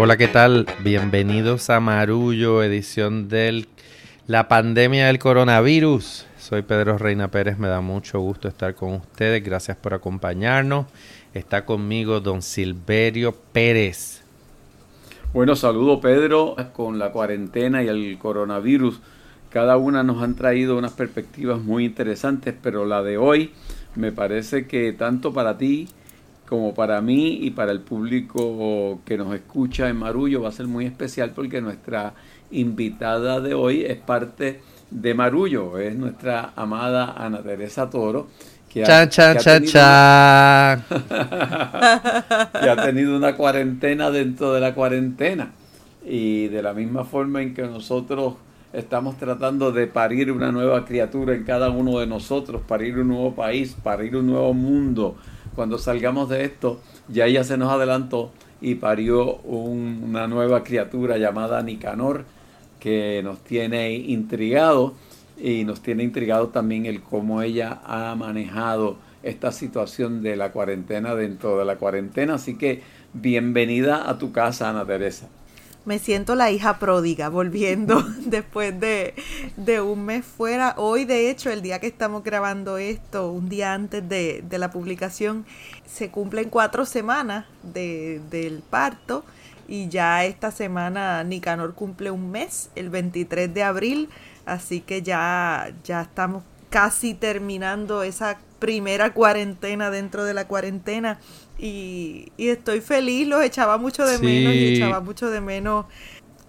Hola, ¿qué tal? Bienvenidos a Marullo, edición de La pandemia del coronavirus. Soy Pedro Reina Pérez, me da mucho gusto estar con ustedes. Gracias por acompañarnos. Está conmigo don Silverio Pérez. Bueno, saludo Pedro. Con la cuarentena y el coronavirus, cada una nos han traído unas perspectivas muy interesantes, pero la de hoy me parece que tanto para ti como para mí y para el público que nos escucha en Marullo va a ser muy especial porque nuestra invitada de hoy es parte de Marullo, es nuestra amada Ana Teresa Toro. Que ha, tenido, que ha tenido una cuarentena dentro de la cuarentena. Y de la misma forma en que nosotros estamos tratando de parir una nueva criatura en cada uno de nosotros, parir un nuevo país, parir un nuevo mundo, cuando salgamos de esto, ya ella se nos adelantó y parió una nueva criatura llamada Nicanor, que nos tiene intrigado y nos tiene intrigado también el cómo ella ha manejado esta situación de la cuarentena dentro de la cuarentena. Así que bienvenida a tu casa, Ana Teresa me siento la hija pródiga volviendo después de, un mes fuera. Hoy, de hecho, el día que estamos grabando esto, un día antes de, la publicación, se cumplen cuatro semanas del parto y ya esta semana Nicanor cumple un mes, el 23 de abril, así que ya, ya estamos casi terminando esa primera cuarentena dentro de la cuarentena y, estoy feliz, los echaba mucho de menos y echaba mucho de menos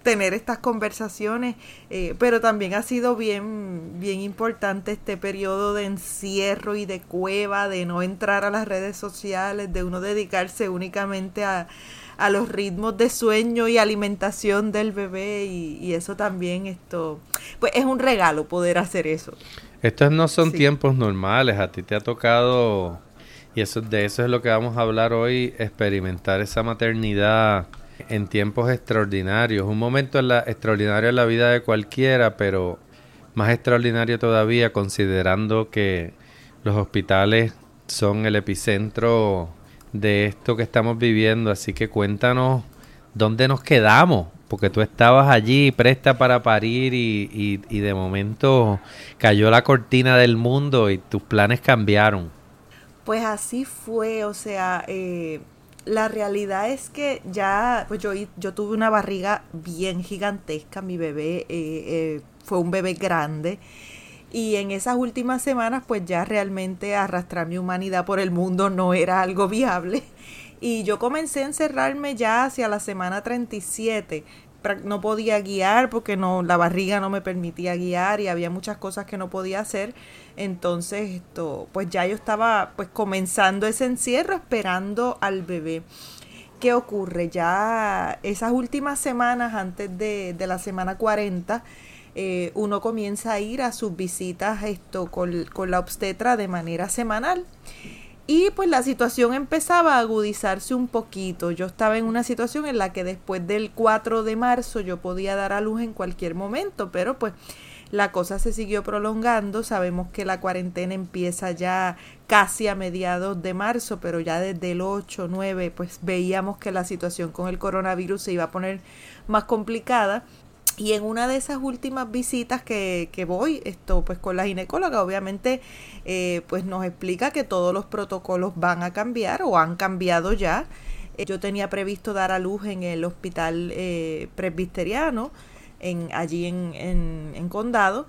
tener estas conversaciones, eh, pero también ha sido bien, bien importante este periodo de encierro y de cueva, de no entrar a las redes sociales, de uno dedicarse únicamente a, a los ritmos de sueño y alimentación del bebé y, y, eso también esto, pues es un regalo poder hacer eso. Estos no son tiempos normales, a ti te ha tocado y eso, de eso es lo que vamos a hablar hoy, experimentar esa maternidad en tiempos extraordinarios. Un momento extraordinario en la vida de cualquiera, pero más extraordinario todavía considerando que los hospitales son el epicentro de esto que estamos viviendo. Así que cuéntanos dónde nos quedamos, porque tú estabas allí presta para parir y, y de momento cayó la cortina del mundo y tus planes cambiaron. Pues así fue, o sea, eh, la realidad es que ya, pues yo, yo tuve una barriga bien gigantesca, mi bebé eh, eh, fue un bebé grande. Y en esas últimas semanas, pues ya realmente arrastrar mi humanidad por el mundo no era algo viable. Y yo comencé a encerrarme ya hacia la semana 37 no podía guiar porque no la barriga no me permitía guiar y había muchas cosas que no podía hacer entonces esto pues ya yo estaba pues comenzando ese encierro esperando al bebé. Qué ocurre ya esas últimas semanas antes de, de la semana 40 eh, uno comienza a ir a sus visitas esto con, con la obstetra de manera semanal. Y pues la situación empezaba a agudizarse un poquito. Yo estaba en una situación en la que después del 4 de marzo yo podía dar a luz en cualquier momento, pero pues la cosa se siguió prolongando. Sabemos que la cuarentena empieza ya casi a mediados de marzo, pero ya desde el 8, 9, pues veíamos que la situación con el coronavirus se iba a poner más complicada. Y en una de esas últimas visitas que, que voy, esto pues con la ginecóloga, obviamente eh, pues nos explica que todos los protocolos van a cambiar o han cambiado ya. Eh, yo tenía previsto dar a luz en el hospital eh, presbiteriano, en, allí en, en, Condado,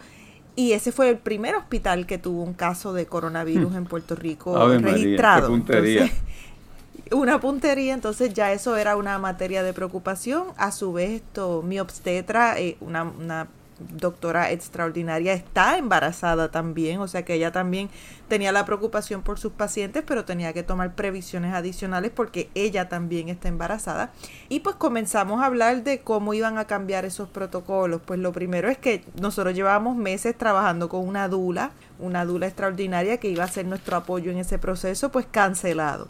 y ese fue el primer hospital que tuvo un caso de coronavirus hmm. en Puerto Rico registrado una puntería, entonces ya eso era una materia de preocupación. A su vez, esto, mi obstetra, eh, una, una doctora extraordinaria, está embarazada también, o sea que ella también tenía la preocupación por sus pacientes, pero tenía que tomar previsiones adicionales porque ella también está embarazada. Y pues comenzamos a hablar de cómo iban a cambiar esos protocolos. Pues lo primero es que nosotros llevábamos meses trabajando con una dula, una dula extraordinaria que iba a ser nuestro apoyo en ese proceso, pues cancelado.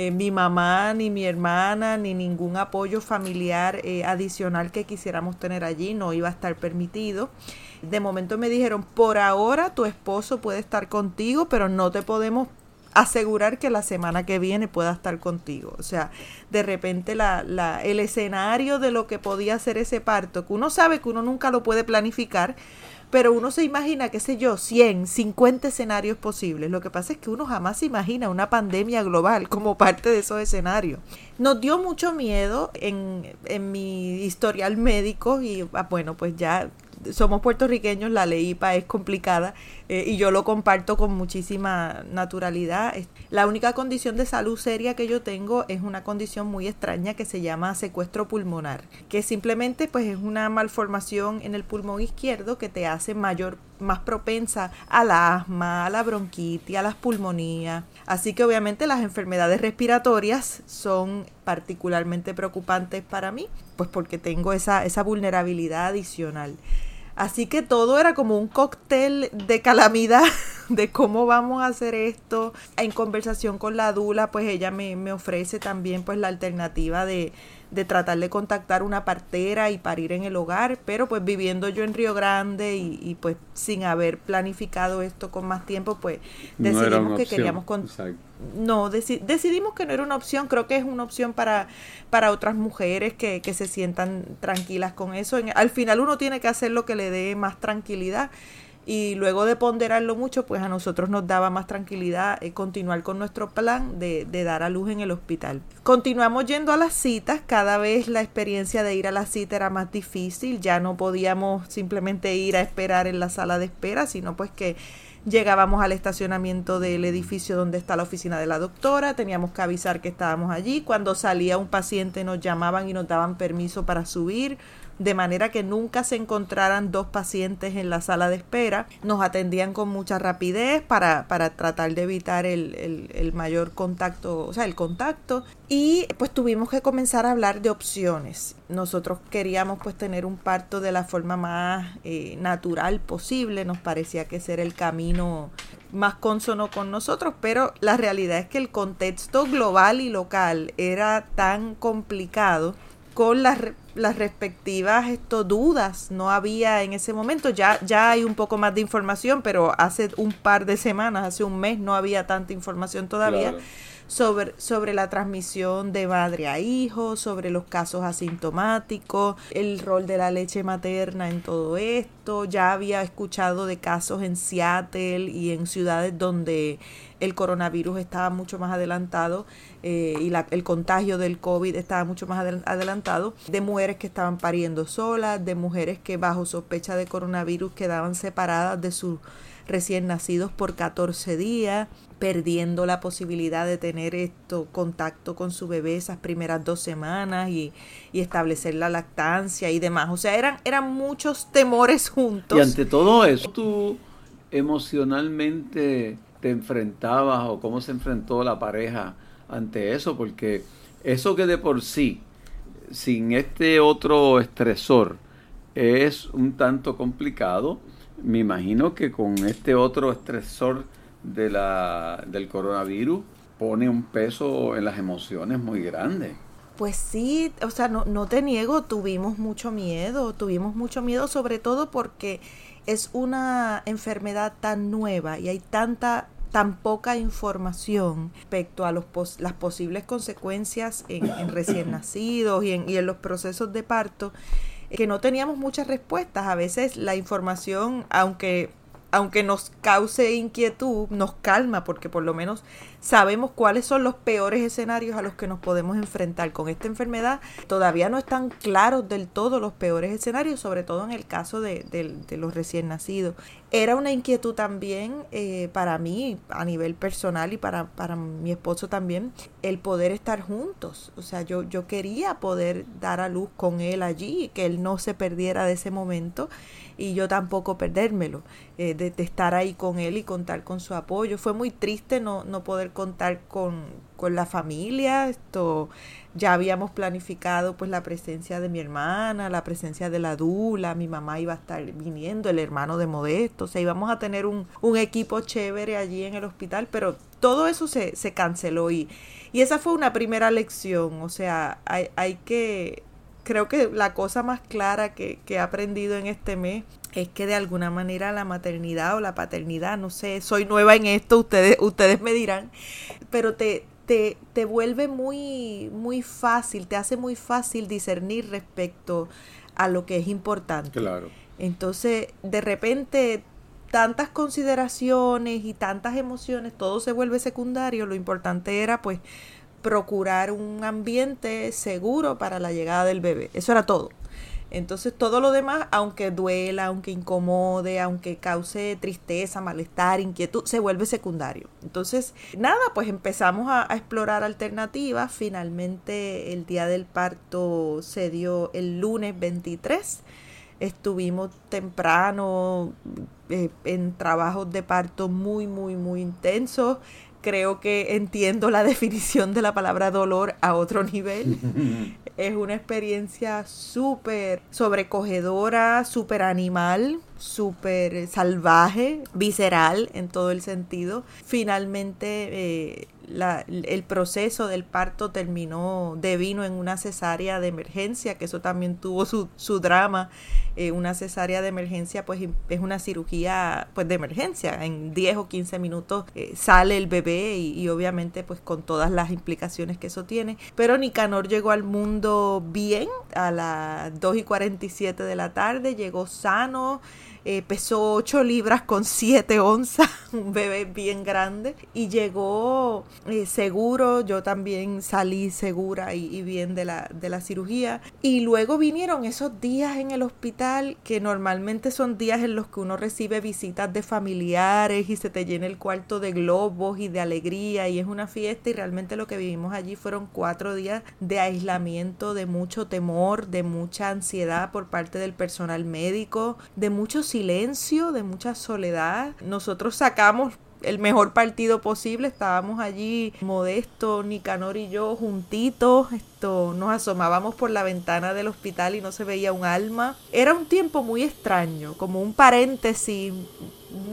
Eh, mi mamá, ni mi hermana, ni ningún apoyo familiar eh, adicional que quisiéramos tener allí no iba a estar permitido. De momento me dijeron, por ahora tu esposo puede estar contigo, pero no te podemos asegurar que la semana que viene pueda estar contigo. O sea, de repente la, la, el escenario de lo que podía ser ese parto, que uno sabe que uno nunca lo puede planificar, pero uno se imagina, qué sé yo, 100, 50 escenarios posibles. Lo que pasa es que uno jamás se imagina una pandemia global como parte de esos escenarios. Nos dio mucho miedo en, en mi historial médico y ah, bueno, pues ya somos puertorriqueños, la ley IPA es complicada eh, y yo lo comparto con muchísima naturalidad. La única condición de salud seria que yo tengo es una condición muy extraña que se llama secuestro pulmonar, que simplemente pues es una malformación en el pulmón izquierdo que te hace mayor más propensa al asma, a la bronquitis, a las pulmonías. Así que obviamente las enfermedades respiratorias son particularmente preocupantes para mí, pues porque tengo esa, esa vulnerabilidad adicional. Así que todo era como un cóctel de calamidad de cómo vamos a hacer esto. En conversación con la Dula, pues ella me, me ofrece también pues la alternativa de, de tratar de contactar una partera y parir en el hogar, pero pues viviendo yo en Río Grande y, pues sin haber planificado esto con más tiempo, pues decidimos que queríamos con no decidimos que no era una opción, creo que es una opción para, para otras mujeres que, que se sientan tranquilas con eso. al final uno tiene que hacer lo que le dé más tranquilidad y luego de ponderarlo mucho, pues a nosotros nos daba más tranquilidad eh, continuar con nuestro plan de, de, dar a luz en el hospital. Continuamos yendo a las citas, cada vez la experiencia de ir a la cita era más difícil, ya no podíamos simplemente ir a esperar en la sala de espera, sino pues que llegábamos al estacionamiento del edificio donde está la oficina de la doctora, teníamos que avisar que estábamos allí, cuando salía un paciente nos llamaban y nos daban permiso para subir, de manera que nunca se encontraran dos pacientes en la sala de espera. Nos atendían con mucha rapidez para, para tratar de evitar el, el, mayor contacto, o sea, el contacto. Y pues tuvimos que comenzar a hablar de opciones. Nosotros queríamos pues tener un parto de la forma más eh, natural posible. Nos parecía que ese era el camino más consono con nosotros, pero la realidad es que el contexto global y local era tan complicado con las, las respectivas esto, dudas. No había en ese momento, ya, ya hay un poco más de información, pero hace un par de semanas, hace un mes, no había tanta información todavía. Sobre, sobre, la transmisión de madre a hijo, sobre los casos asintomáticos, el rol de la leche materna en todo esto. Ya había escuchado de casos en Seattle y en ciudades donde el coronavirus estaba mucho más adelantado eh, y la, el contagio del COVID estaba mucho más adelantado, de mujeres que estaban pariendo solas, de mujeres que bajo sospecha de coronavirus quedaban separadas de sus recién nacidos por 14 días, perdiendo la posibilidad de tener esto contacto con su bebé esas primeras dos semanas y, y, establecer la lactancia y demás. O sea, eran, eran muchos temores juntos. Y ante todo eso, tú emocionalmente te enfrentabas o cómo se enfrentó la pareja ante eso, porque eso que de por sí, sin este otro estresor, es un tanto complicado, me imagino que con este otro estresor de la, del coronavirus pone un peso en las emociones muy grande. Pues sí, o sea, no, no te niego, tuvimos mucho miedo, tuvimos mucho miedo sobre todo porque es una enfermedad tan nueva y hay tanta tan poca información respecto a los las posibles consecuencias en, recién nacidos y en, y en los procesos de parto que no teníamos muchas respuestas. A veces la información, aunque aunque nos cause inquietud, nos calma porque por lo menos sabemos cuáles son los peores escenarios a los que nos podemos enfrentar con esta enfermedad. Todavía no están claros del todo los peores escenarios, sobre todo en el caso de, los recién nacidos. Era una inquietud también eh, para mí a nivel personal y para, para mi esposo también el poder estar juntos. O sea, yo, yo quería poder dar a luz con él allí, que él no se perdiera de ese momento y yo tampoco perdérmelo, eh, de, estar ahí con él y contar con su apoyo. Fue muy triste no, no poder contar con, con la familia, esto ya habíamos planificado pues la presencia de mi hermana, la presencia de la Dula, mi mamá iba a estar viniendo, el hermano de Modesto, o sea, íbamos a tener un, un equipo chévere allí en el hospital, pero todo eso se, se canceló y, y esa fue una primera lección, o sea, hay, hay que creo que la cosa más clara que, que he aprendido en este mes es que de alguna manera la maternidad o la paternidad, no sé, soy nueva en esto, ustedes, ustedes me dirán, pero te, te, te vuelve muy, muy fácil, te hace muy fácil discernir respecto a lo que es importante. Claro. Entonces, de repente, tantas consideraciones y tantas emociones, todo se vuelve secundario. Lo importante era, pues, procurar un ambiente seguro para la llegada del bebé. Eso era todo. Entonces todo lo demás, aunque duela, aunque incomode, aunque cause tristeza, malestar, inquietud, se vuelve secundario. Entonces, nada, pues empezamos a, explorar alternativas. Finalmente el día del parto se dio el lunes 23. Estuvimos temprano eh, en trabajos de parto muy, muy, muy intensos creo que entiendo la definición de la palabra dolor a otro nivel. es una experiencia súper sobrecogedora, súper animal, súper salvaje, visceral en todo el sentido. Finalmente eh, el proceso del parto terminó devino en una cesárea de emergencia, que eso también tuvo su, su drama. Eh, una cesárea de emergencia pues es una cirugía pues de emergencia. En 10 o 15 minutos eh, sale el bebé y, y, obviamente pues con todas las implicaciones que eso tiene. Pero Nicanor llegó al mundo bien a las 2 y 47 de la tarde, llegó sano. Eh, pesó 8 libras con 7 onzas, un bebé bien grande, y llegó eh, seguro, yo también salí segura y, bien de la, de la cirugía. Y luego vinieron esos días en el hospital, que normalmente son días en los que uno recibe visitas de familiares y se te llena el cuarto de globos y de alegría y es una fiesta y realmente lo que vivimos allí fueron cuatro días de aislamiento, de mucho temor, de mucha ansiedad por parte del personal médico, de muchos silencio, de mucha soledad. Nosotros sacamos el mejor partido posible. Estábamos allí, Modesto, Nicanor y yo, juntitos. Esto, nos asomábamos por la ventana del hospital y no se veía un alma. Era un tiempo muy extraño, como un paréntesis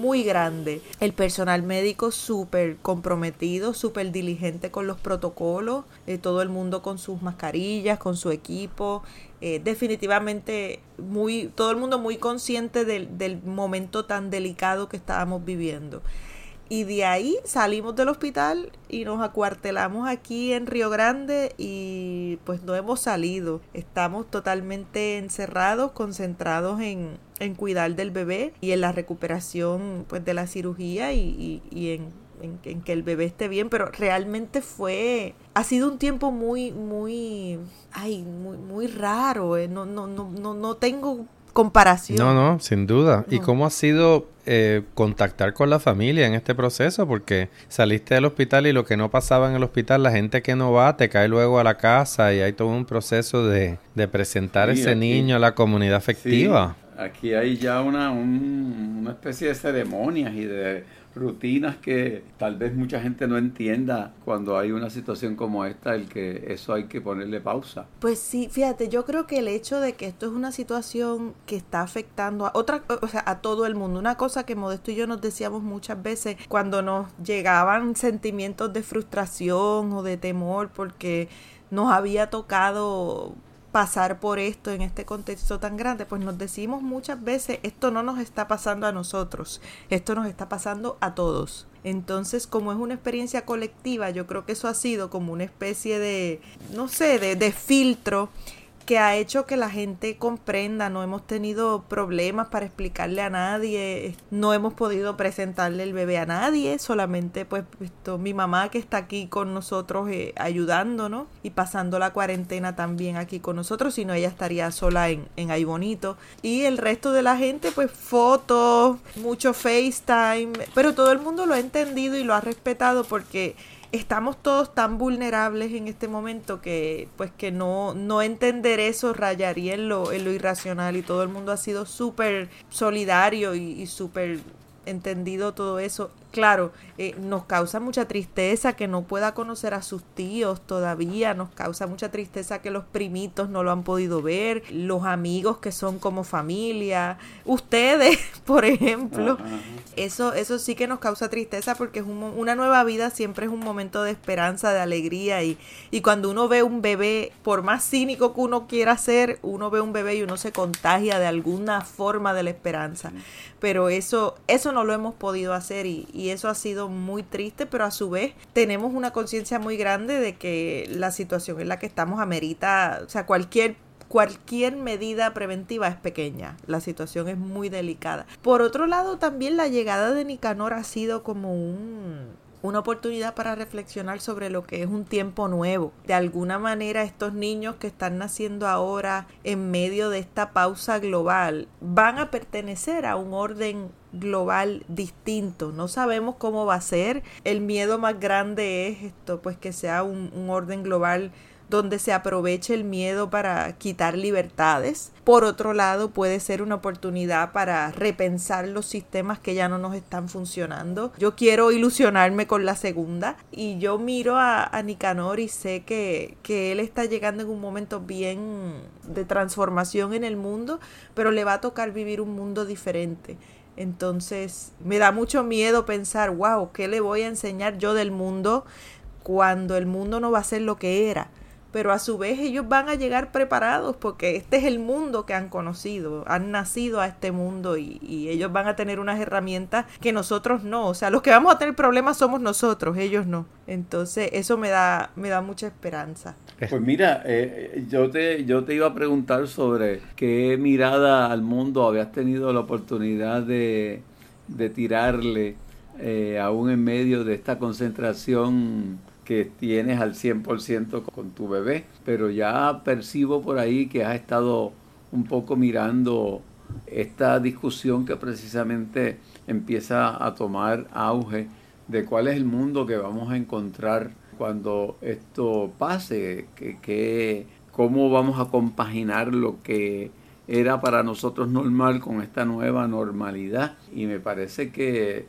muy grande. El personal médico súper comprometido, súper diligente con los protocolos, eh, todo el mundo con sus mascarillas, con su equipo. Eh, definitivamente muy, todo el mundo muy consciente del, del momento tan delicado que estábamos viviendo. Y de ahí salimos del hospital y nos acuartelamos aquí en Río Grande y pues no hemos salido. Estamos totalmente encerrados, concentrados en, en cuidar del bebé y en la recuperación pues de la cirugía y, y, en, en, que el bebé esté bien. Pero realmente fue, ha sido un tiempo muy, muy, ay, muy, muy raro. Eh. No, no, no, no, no tengo comparación. No, no, sin duda. ¿Y cómo ha sido eh, contactar con la familia en este proceso? Porque saliste del hospital y lo que no pasaba en el hospital, la gente que no va te cae luego a la casa y hay todo un proceso de, de presentar ese niño a la comunidad afectiva. Aquí hay ya una, una especie de ceremonias y de rutinas que tal vez mucha gente no entienda cuando hay una situación como esta, el que eso hay que ponerle pausa. Pues sí, fíjate, yo creo que el hecho de que esto es una situación que está afectando a otra, o sea, a todo el mundo, una cosa que Modesto y yo nos decíamos muchas veces cuando nos llegaban sentimientos de frustración o de temor porque nos había tocado pasar por esto en este contexto tan grande, pues nos decimos muchas veces, esto no nos está pasando a nosotros, esto nos está pasando a todos. Entonces, como es una experiencia colectiva, yo creo que eso ha sido como una especie de, no sé, de, de filtro que ha hecho que la gente comprenda, no hemos tenido problemas para explicarle a nadie, no hemos podido presentarle el bebé a nadie, solamente pues esto, mi mamá que está aquí con nosotros eh, ayudándonos y pasando la cuarentena también aquí con nosotros, si no ella estaría sola en, en Ay Bonito. Y el resto de la gente pues fotos, mucho FaceTime, pero todo el mundo lo ha entendido y lo ha respetado porque estamos todos tan vulnerables en este momento que pues que no, no entender eso rayaría en lo, en lo irracional y todo el mundo ha sido súper solidario y, y súper entendido todo eso. Claro, eh, nos causa mucha tristeza que no pueda conocer a sus tíos todavía, nos causa mucha tristeza que los primitos no lo han podido ver, los amigos que son como familia, ustedes, por ejemplo. Eso, eso sí que nos causa tristeza porque es una nueva vida siempre es un momento de esperanza, de alegría y, y cuando uno ve un bebé, por más cínico que uno quiera ser, uno ve un bebé y uno se contagia de alguna forma de la esperanza. Pero eso, eso no lo hemos podido hacer y, y eso ha sido muy triste, pero a su vez tenemos una conciencia muy grande de que la situación en la que estamos amerita, o sea, cualquier cualquier medida preventiva es pequeña. La situación es muy delicada. Por otro lado, también la llegada de Nicanor ha sido como un una oportunidad para reflexionar sobre lo que es un tiempo nuevo. De alguna manera estos niños que están naciendo ahora en medio de esta pausa global van a pertenecer a un orden global distinto. No sabemos cómo va a ser. El miedo más grande es esto, pues que sea un, un orden global donde se aproveche el miedo para quitar libertades. Por otro lado, puede ser una oportunidad para repensar los sistemas que ya no nos están funcionando. Yo quiero ilusionarme con la segunda y yo miro a, Nicanor y sé que, que él está llegando en un momento bien de transformación en el mundo, pero le va a tocar vivir un mundo diferente. Entonces me da mucho miedo pensar, wow, ¿qué le voy a enseñar yo del mundo cuando el mundo no va a ser lo que era? Pero a su vez ellos van a llegar preparados porque este es el mundo que han conocido, han nacido a este mundo y, ellos van a tener unas herramientas que nosotros no, o sea, los que vamos a tener problemas somos nosotros, ellos no. Entonces eso me da, me da mucha esperanza. Pues mira, eh, yo, te, yo te iba a preguntar sobre qué mirada al mundo habías tenido la oportunidad de, de tirarle eh, aún en medio de esta concentración que tienes al 100% con tu bebé, pero ya percibo por ahí que has estado un poco mirando esta discusión que precisamente empieza a tomar auge de cuál es el mundo que vamos a encontrar cuando esto pase, que, cómo vamos a compaginar lo que era para nosotros normal con esta nueva normalidad. Y me parece que,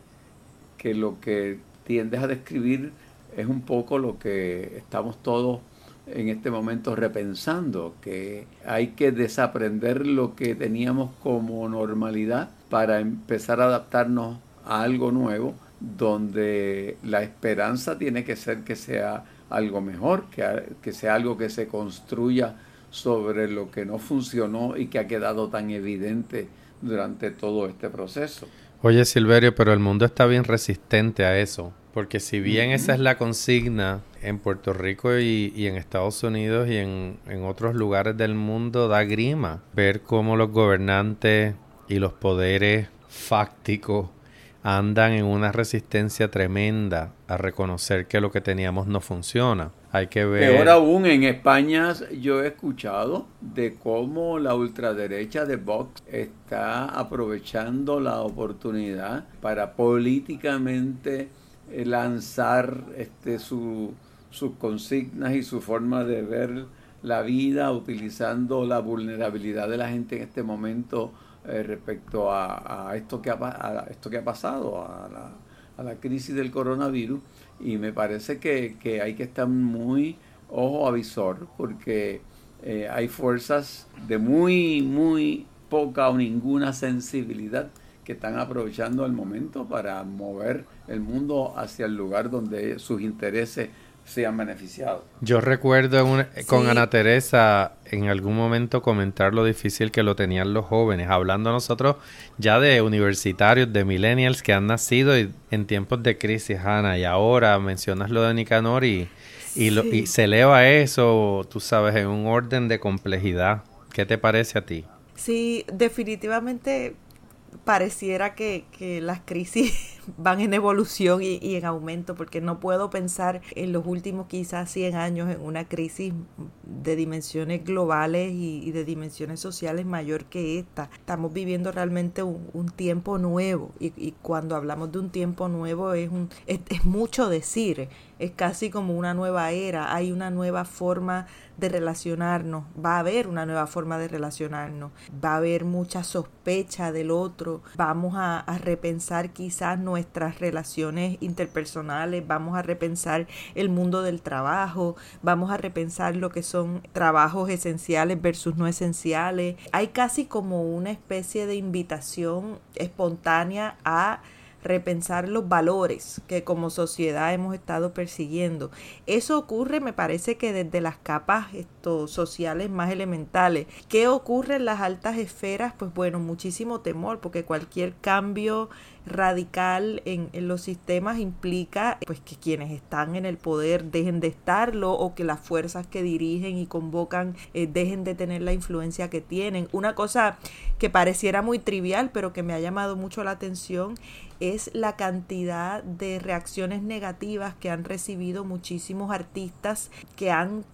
que lo que tiendes a describir es un poco lo que estamos todos en este momento repensando, que hay que desaprender lo que teníamos como normalidad para empezar a adaptarnos a algo nuevo, donde la esperanza tiene que ser que sea algo mejor, que, que sea algo que se construya sobre lo que no funcionó y que ha quedado tan evidente durante todo este proceso. Oye Silverio, pero el mundo está bien resistente a eso. Porque si bien esa es la consigna en Puerto Rico y, en Estados Unidos y en, otros lugares del mundo, da grima ver cómo los gobernantes y los poderes fácticos andan en una resistencia tremenda a reconocer que lo que teníamos no funciona. Hay que ver. Peor aún, en España yo he escuchado de cómo la ultraderecha de Vox está aprovechando la oportunidad para políticamente lanzar este, sus consignas y su forma de ver la vida utilizando la vulnerabilidad de la gente en este momento eh, respecto a, esto que ha, esto que ha pasado, a la, a crisis del coronavirus. Y me parece que, hay que estar muy ojo avisor porque eh, hay fuerzas de muy, muy poca o ninguna sensibilidad que están aprovechando el momento para mover el mundo hacia el lugar donde sus intereses sean beneficiados. Yo recuerdo con Ana Teresa en algún momento comentar lo difícil que lo tenían los jóvenes, hablando nosotros ya de universitarios, de millennials que han nacido en tiempos de crisis, Ana, y ahora mencionas lo de Nicanor y, y se eleva eso, tú sabes, en un orden de complejidad. ¿Qué te parece a ti? Sí, definitivamente pareciera que, que las crisis van en evolución y, en aumento, porque no puedo pensar en los últimos quizás 100 años en una crisis de dimensiones globales y, de dimensiones sociales mayor que esta. Estamos viviendo realmente un, tiempo nuevo y, cuando hablamos de un tiempo nuevo es, un, es, mucho decir, es casi como una nueva era, hay una nueva forma de relacionarnos, va a haber una nueva forma de relacionarnos, va a haber mucha sospecha del otro, vamos a, a repensar quizás nuestra nuestras relaciones interpersonales, vamos a repensar el mundo del trabajo, vamos a repensar lo que son trabajos esenciales versus no esenciales. Hay casi como una especie de invitación espontánea a repensar los valores que como sociedad hemos estado persiguiendo. Eso ocurre, me parece que desde las capas estos, sociales más elementales. ¿Qué ocurre en las altas esferas? Pues bueno, muchísimo temor, porque cualquier cambio radical en, los sistemas implica pues que quienes están en el poder dejen de estarlo o que las fuerzas que dirigen y convocan eh, dejen de tener la influencia que tienen. Una cosa que pareciera muy trivial pero que me ha llamado mucho la atención es la cantidad de reacciones negativas que han recibido muchísimos artistas que han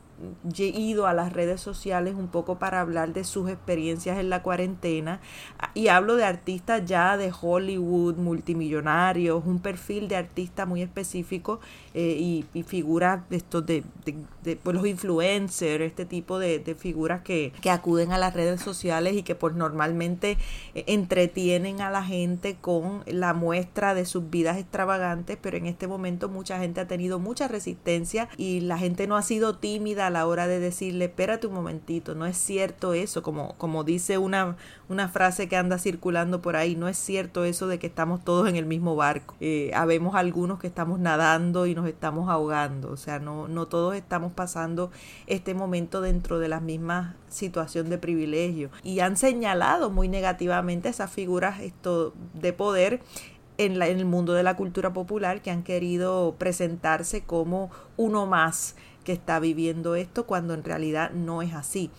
ido a las redes sociales un poco para hablar de sus experiencias en la cuarentena y hablo de artistas ya de Hollywood, multimillonarios, un perfil de artista muy específico eh, y, figuras estos de, de, pues, los influencers, este tipo de, figuras que, que, acuden a las redes sociales y que pues normalmente eh, entretienen a la gente con la muestra de sus vidas extravagantes, pero en este momento mucha gente ha tenido mucha resistencia y la gente no ha sido tímida la hora de decirle, espérate un momentito, no es cierto eso, como, como dice una, una frase que anda circulando por ahí, no es cierto eso de que estamos todos en el mismo barco. Eh, habemos algunos que estamos nadando y nos estamos ahogando, o sea, no, no todos estamos pasando este momento dentro de la misma situación de privilegio. Y han señalado muy negativamente esas figuras esto, de poder en, la, en el mundo de la cultura popular que han querido presentarse como uno más que está viviendo esto cuando en realidad no es así.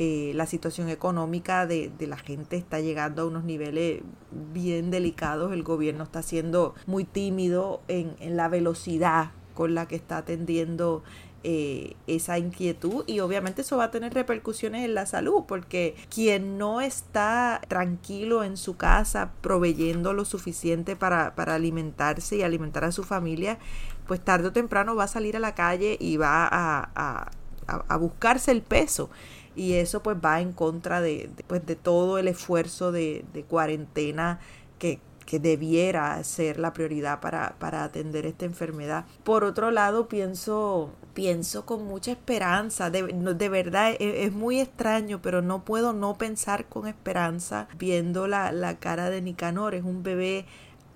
Eh, la situación económica de, de, la gente está llegando a unos niveles bien delicados. El gobierno está siendo muy tímido en, en la velocidad con la que está atendiendo eh, esa inquietud y obviamente eso va a tener repercusiones en la salud porque quien no está tranquilo en su casa proveyendo lo suficiente para, para alimentarse y alimentar a su familia pues tarde o temprano va a salir a la calle y va a, a, buscarse el peso. Y eso pues va en contra de, pues, de todo el esfuerzo de, de cuarentena que, que debiera ser la prioridad para, para, atender esta enfermedad. Por otro lado, pienso, pienso con mucha esperanza, de, de verdad es, es, muy extraño, pero no puedo no pensar con esperanza viendo la, la cara de Nicanor, es un bebé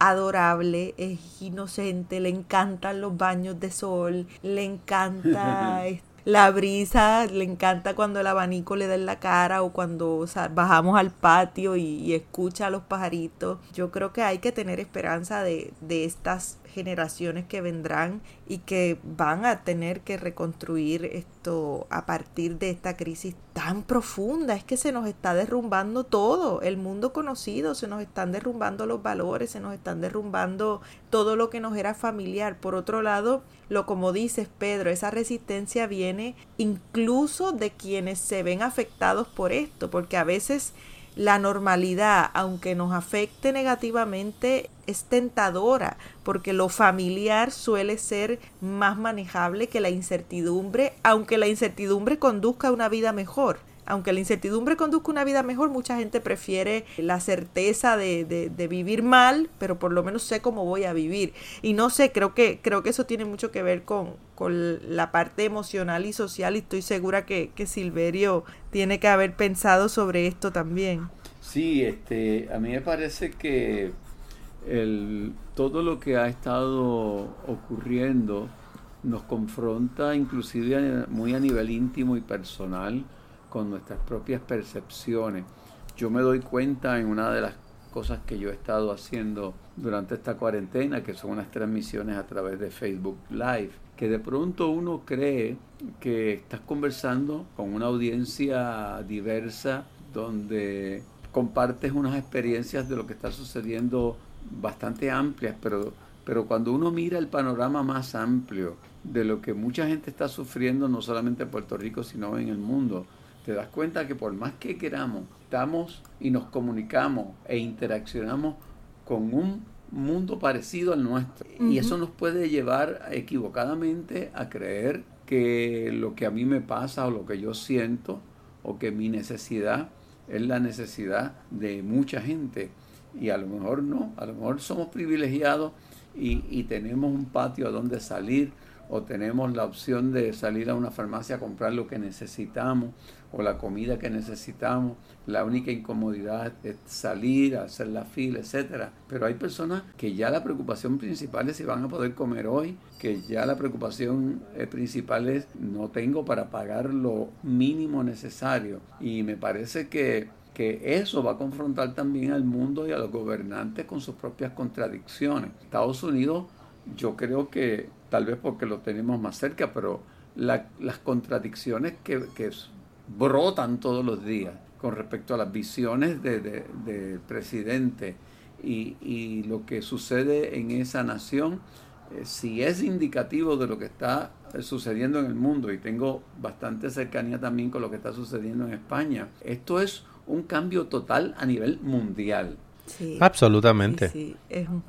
adorable, es inocente, le encantan los baños de sol, le encanta la brisa, le encanta cuando el abanico le da en la cara o cuando bajamos al patio y, escucha a los pajaritos. Yo creo que hay que tener esperanza de, de estas generaciones que vendrán y que van a tener que reconstruir esto a partir de esta crisis tan profunda. Es que se nos está derrumbando todo, el mundo conocido, se nos están derrumbando los valores, se nos están derrumbando todo lo que nos era familiar. Por otro lado, lo como dices Pedro, esa resistencia viene incluso de quienes se ven afectados por esto, porque a veces la normalidad, aunque nos afecte negativamente, es tentadora, porque lo familiar suele ser más manejable que la incertidumbre, aunque la incertidumbre conduzca a una vida mejor. Aunque la incertidumbre conduzca una vida mejor, mucha gente prefiere la certeza de, de, vivir mal, pero por lo menos sé cómo voy a vivir. Y no sé, creo que, creo que eso tiene mucho que ver con, con la parte emocional y social y estoy segura que, que Silverio tiene que haber pensado sobre esto también. Sí, este, a mí me parece que el, todo lo que ha estado ocurriendo nos confronta inclusive muy a nivel íntimo y personal con nuestras propias percepciones. Yo me doy cuenta en una de las cosas que yo he estado haciendo durante esta cuarentena, que son unas transmisiones a través de Facebook Live, que de pronto uno cree que estás conversando con una audiencia diversa donde compartes unas experiencias de lo que está sucediendo bastante amplias, pero, pero cuando uno mira el panorama más amplio de lo que mucha gente está sufriendo, no solamente en Puerto Rico, sino en el mundo, te das cuenta que por más que queramos, estamos y nos comunicamos e interaccionamos con un mundo parecido al nuestro. Y eso nos puede llevar equivocadamente a creer que lo que a mí me pasa o lo que yo siento o que mi necesidad es la necesidad de mucha gente y a lo mejor no, a lo mejor somos privilegiados y, y tenemos un patio a donde salir o tenemos la opción de salir a una farmacia a comprar lo que necesitamos o la comida que necesitamos. La única incomodidad es salir, hacer la fila, etcétera. Pero hay personas que ya la preocupación principal es si van a poder comer hoy, que ya la preocupación eh, principal es no tengo para pagar lo mínimo necesario. Y me parece que que eso va a confrontar también al mundo y a los gobernantes con sus propias contradicciones. Estados Unidos, yo creo que, tal vez porque lo tenemos más cerca, pero las contradicciones que, brotan todos los días con respecto a las visiones del de, presidente y, lo que sucede en esa nación, eh, si es indicativo de lo que está sucediendo en el mundo, y tengo bastante cercanía también con lo que está sucediendo en España, esto es un cambio total a nivel mundial. Absolutamente. Sí,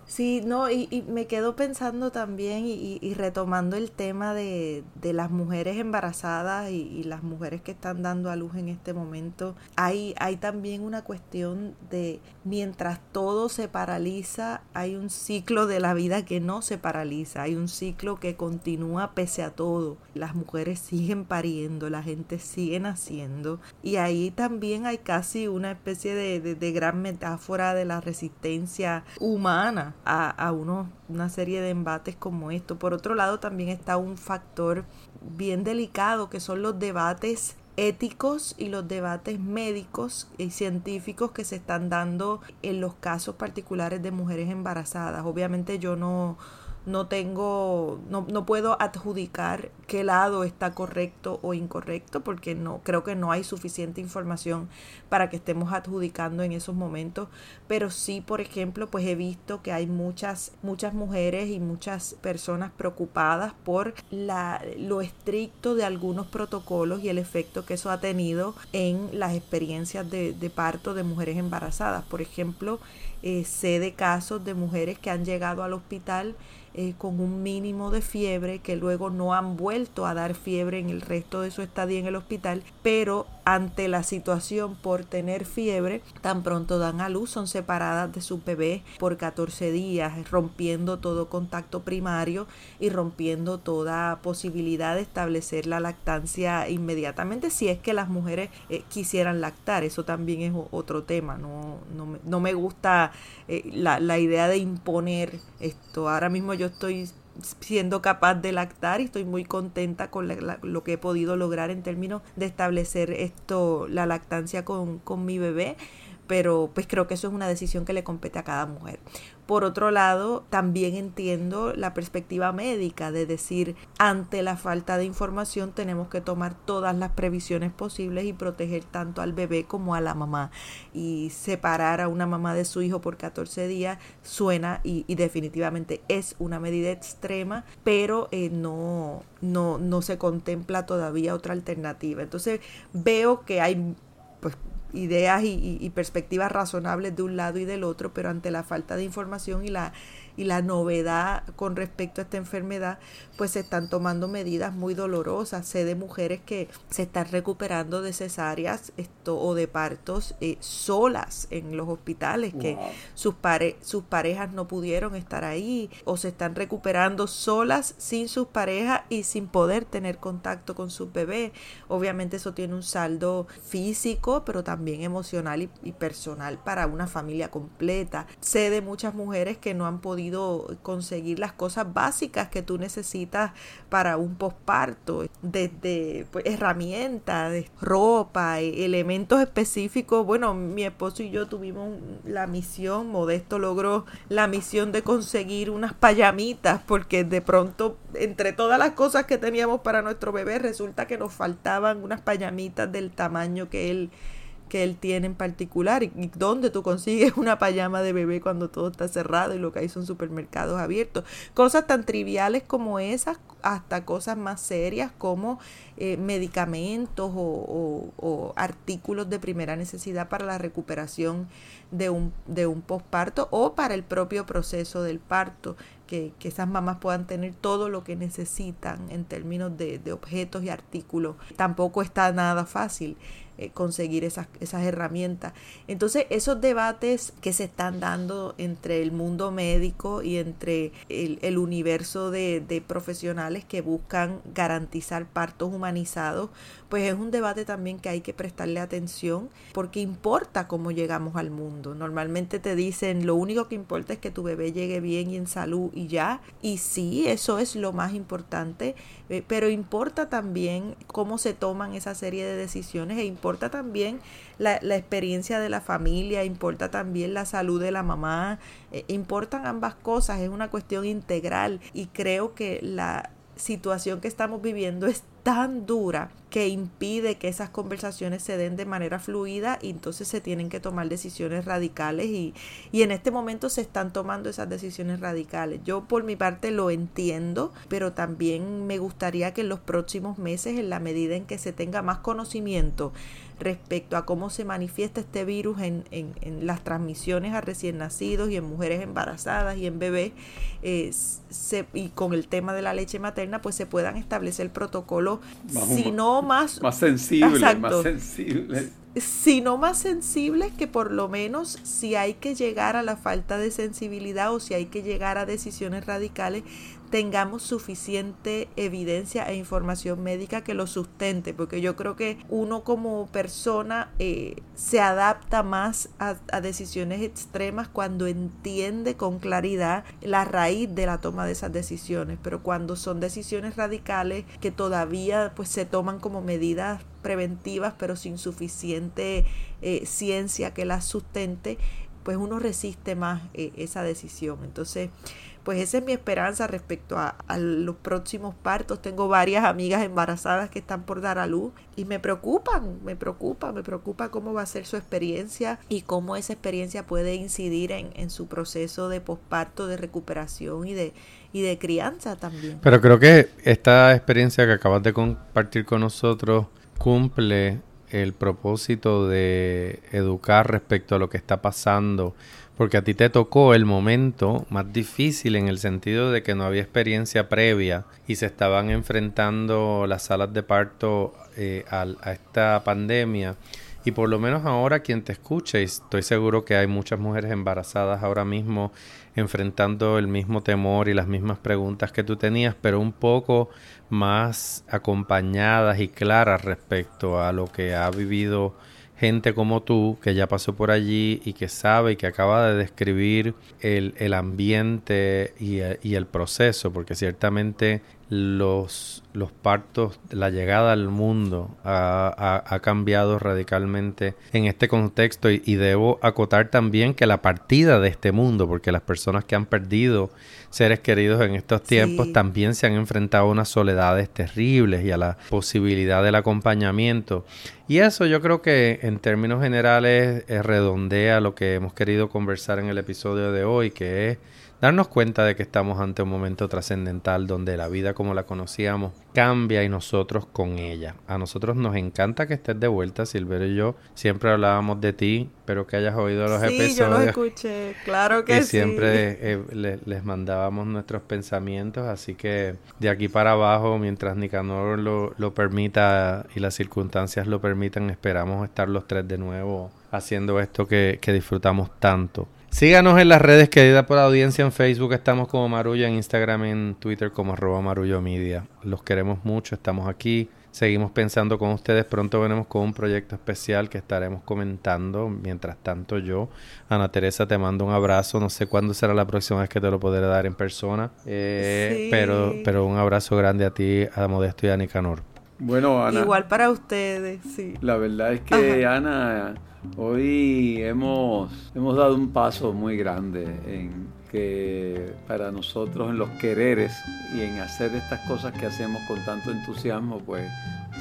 sí, no, y, me quedo pensando también y, retomando el tema de, las mujeres embarazadas y, las mujeres que están dando a luz en este momento. Hay, hay también una cuestión de mientras todo se paraliza, hay un ciclo de la vida que no se paraliza, hay un ciclo que continúa pese a todo. Las mujeres siguen pariendo, la gente sigue naciendo y ahí también hay casi una especie de, de gran metáfora de la resistencia humana a, a una serie de embates como esto. Por otro lado, también está un factor bien delicado que son los debates éticos y los debates médicos y científicos que se están dando en los casos particulares de mujeres embarazadas. Obviamente yo no no tengo, no, no, puedo adjudicar qué lado está correcto o incorrecto porque no, creo que no hay suficiente información para que estemos adjudicando en esos momentos, pero sí, por ejemplo, pues he visto que hay muchas, muchas mujeres y muchas personas preocupadas por la, lo estricto de algunos protocolos y el efecto que eso ha tenido en las experiencias de, de parto de mujeres embarazadas. Por ejemplo, eh, sé de casos de mujeres que han llegado al hospital eh, con un mínimo de fiebre, que luego no han vuelto a dar fiebre en el resto de su estadía en el hospital, pero ante la situación por tener fiebre, tan pronto dan a luz, son separadas de su bebé por 14 días, rompiendo todo contacto primario y rompiendo toda posibilidad de establecer la lactancia inmediatamente si es que las mujeres eh, quisieran lactar. Eso también es otro tema, no, no, no me gusta eh, la idea de imponer esto. Ahora mismo yo estoy siendo capaz de lactar y estoy muy contenta con lo que he podido lograr en términos de establecer esto, la lactancia con, con mi bebé pero pues creo que eso es una decisión que le compete a cada mujer. Por otro lado, también entiendo la perspectiva médica de decir, ante la falta de información tenemos que tomar todas las previsiones posibles y proteger tanto al bebé como a la mamá. Y separar a una mamá de su hijo por 14 días suena y, definitivamente es una medida extrema, pero eh, no, no, no se contempla todavía otra alternativa. Entonces veo que hay pues ideas y, perspectivas razonables de un lado y del otro, pero ante la falta de información y la y la novedad con respecto a esta enfermedad, pues se están tomando medidas muy dolorosas. Sé de mujeres que se están recuperando de cesáreas esto, o de partos eh, solas en los hospitales, que sus, pare sus parejas no pudieron estar ahí, o se están recuperando solas sin sus parejas y sin poder tener contacto con sus bebés. Obviamente eso tiene un saldo físico, pero también emocional y, y personal para una familia completa. Sé de muchas mujeres que no han podido conseguir las cosas básicas que tú necesitas para un posparto, desde pues, herramientas, ropa, e, elementos específicos. Bueno, mi esposo y yo tuvimos la misión, Modesto logró la misión de conseguir unas payamitas, porque de pronto, entre todas las cosas que teníamos para nuestro bebé, resulta que nos faltaban unas payamitas del tamaño que él que él tiene en particular y, dónde tú consigues una payama de bebé cuando todo está cerrado y lo que hay son supermercados abiertos. Cosas tan triviales como esas hasta cosas más serias como eh, medicamentos o, artículos de primera necesidad para la recuperación de un, de un posparto o para el propio proceso del parto, que, que, esas mamás puedan tener todo lo que necesitan en términos de, de objetos y artículos. Tampoco está nada fácil. Eh, conseguir esas, herramientas. Entonces, esos debates que se están dando entre el mundo médico y entre el, universo de, de, profesionales que buscan garantizar partos humanizados, pues es un debate también que hay que prestarle atención porque importa cómo llegamos al mundo. Normalmente te dicen lo único que importa es que tu bebé llegue bien y en salud y ya. Y sí, eso es lo más importante, eh, pero importa también cómo se toman esa serie de decisiones e importa también la, experiencia de la familia, importa también la salud de la mamá, eh, importan ambas cosas, es una cuestión integral y creo que la situación que estamos viviendo es tan dura que impide que esas conversaciones se den de manera fluida y entonces se tienen que tomar decisiones radicales y, y, en este momento se están tomando esas decisiones radicales. Yo por mi parte lo entiendo, pero también me gustaría que en los próximos meses, en la medida en que se tenga más conocimiento respecto a cómo se manifiesta este virus en, en, las transmisiones a recién nacidos y en mujeres embarazadas y en bebés, eh, y con el tema de la leche materna, pues se puedan establecer protocolos, más... Más sensibles, más sensibles sino más sensibles que por lo menos si hay que llegar a la falta de sensibilidad o si hay que llegar a decisiones radicales, tengamos suficiente evidencia e información médica que lo sustente, porque yo creo que uno como persona eh, se adapta más a, decisiones extremas cuando entiende con claridad la raíz de la toma de esas decisiones, pero cuando son decisiones radicales que todavía pues se toman como medidas preventivas pero sin suficiente eh, ciencia que las sustente, pues uno resiste más eh, esa decisión. Entonces, pues esa es mi esperanza respecto a, los próximos partos. Tengo varias amigas embarazadas que están por dar a luz y me preocupan, me preocupa, me preocupa cómo va a ser su experiencia y cómo esa experiencia puede incidir en, en su proceso de posparto, de recuperación y de, y de crianza también. Pero creo que esta experiencia que acabas de compartir con nosotros cumple el propósito de educar respecto a lo que está pasando, porque a ti te tocó el momento más difícil en el sentido de que no había experiencia previa y se estaban enfrentando las salas de parto eh, a, a esta pandemia. Y por lo menos ahora quien te escuche, y estoy seguro que hay muchas mujeres embarazadas ahora mismo enfrentando el mismo temor y las mismas preguntas que tú tenías, pero un poco más acompañadas y claras respecto a lo que ha vivido gente como tú que ya pasó por allí y que sabe y que acaba de describir el, el ambiente y, y, el proceso, porque ciertamente los, los partos, la llegada al mundo ha, ha, ha cambiado radicalmente en este contexto y, y, debo acotar también que la partida de este mundo, porque las personas que han perdido seres queridos en estos tiempos sí. también se han enfrentado a unas soledades terribles y a la posibilidad del acompañamiento. Y eso yo creo que en términos generales eh, redondea lo que hemos querido conversar en el episodio de hoy, que es darnos cuenta de que estamos ante un momento trascendental donde la vida como la conocíamos cambia y nosotros con ella. A nosotros nos encanta que estés de vuelta, Silverio y yo siempre hablábamos de ti, pero que hayas oído los sí, episodios. yo los escuché, claro que y sí. siempre eh, le, les mandábamos nuestros pensamientos, así que de aquí para abajo, mientras Nicanor lo, lo permita y las circunstancias lo permitan, esperamos estar los tres de nuevo haciendo esto que, que disfrutamos tanto. Síganos en las redes querida por la audiencia en Facebook, estamos como Marullo, en Instagram, en Twitter como arroba Marullo Media. Los queremos mucho, estamos aquí, seguimos pensando con ustedes, pronto venimos con un proyecto especial que estaremos comentando. Mientras tanto yo, Ana Teresa, te mando un abrazo, no sé cuándo será la próxima vez que te lo podré dar en persona, eh, sí. pero, pero un abrazo grande a ti, a Modesto y a Nicanor. Bueno, Ana. Igual para ustedes, sí. La verdad es que Ajá. Ana Hoy hemos, hemos dado un paso muy grande en que para nosotros en los quereres y en hacer estas cosas que hacemos con tanto entusiasmo, pues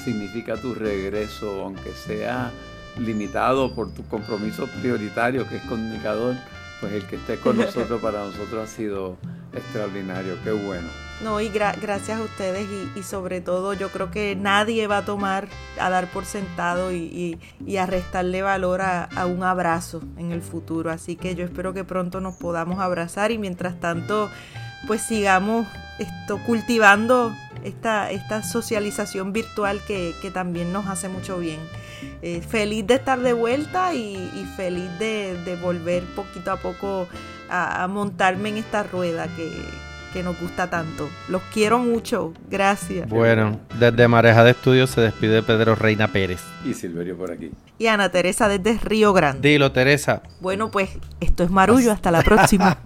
significa tu regreso, aunque sea limitado por tu compromiso prioritario que es comunicador, pues el que esté con nosotros para nosotros ha sido extraordinario, qué bueno. No, y gracias a ustedes y, sobre todo yo creo que nadie va a tomar, a dar por sentado y, a restarle valor a, un abrazo en el futuro. Así que yo espero que pronto nos podamos abrazar y mientras tanto pues sigamos esto, cultivando esta, esta socialización virtual que, también nos hace mucho bien. Eh, feliz de estar de vuelta y, feliz de, volver poquito a poco a montarme en esta rueda que, que nos gusta tanto. Los quiero mucho. Gracias. Bueno, desde Mareja de Estudios se despide Pedro Reina Pérez. Y Silverio por aquí. Y Ana Teresa desde Río Grande. Dilo, Teresa. Bueno, pues esto es Marullo. Hasta la próxima.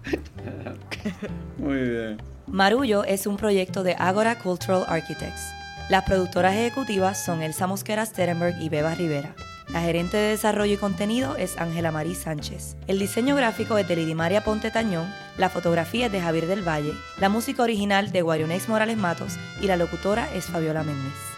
Muy bien. Marullo es un proyecto de Agora Cultural Architects. Las productoras ejecutivas son Elsa Mosquera Sterenberg y Beba Rivera. La gerente de desarrollo y contenido es Ángela Marí Sánchez. El diseño gráfico es de Lidimaria Ponte Tañón, la fotografía es de Javier del Valle, la música original de Guarionex Morales Matos y la locutora es Fabiola Méndez.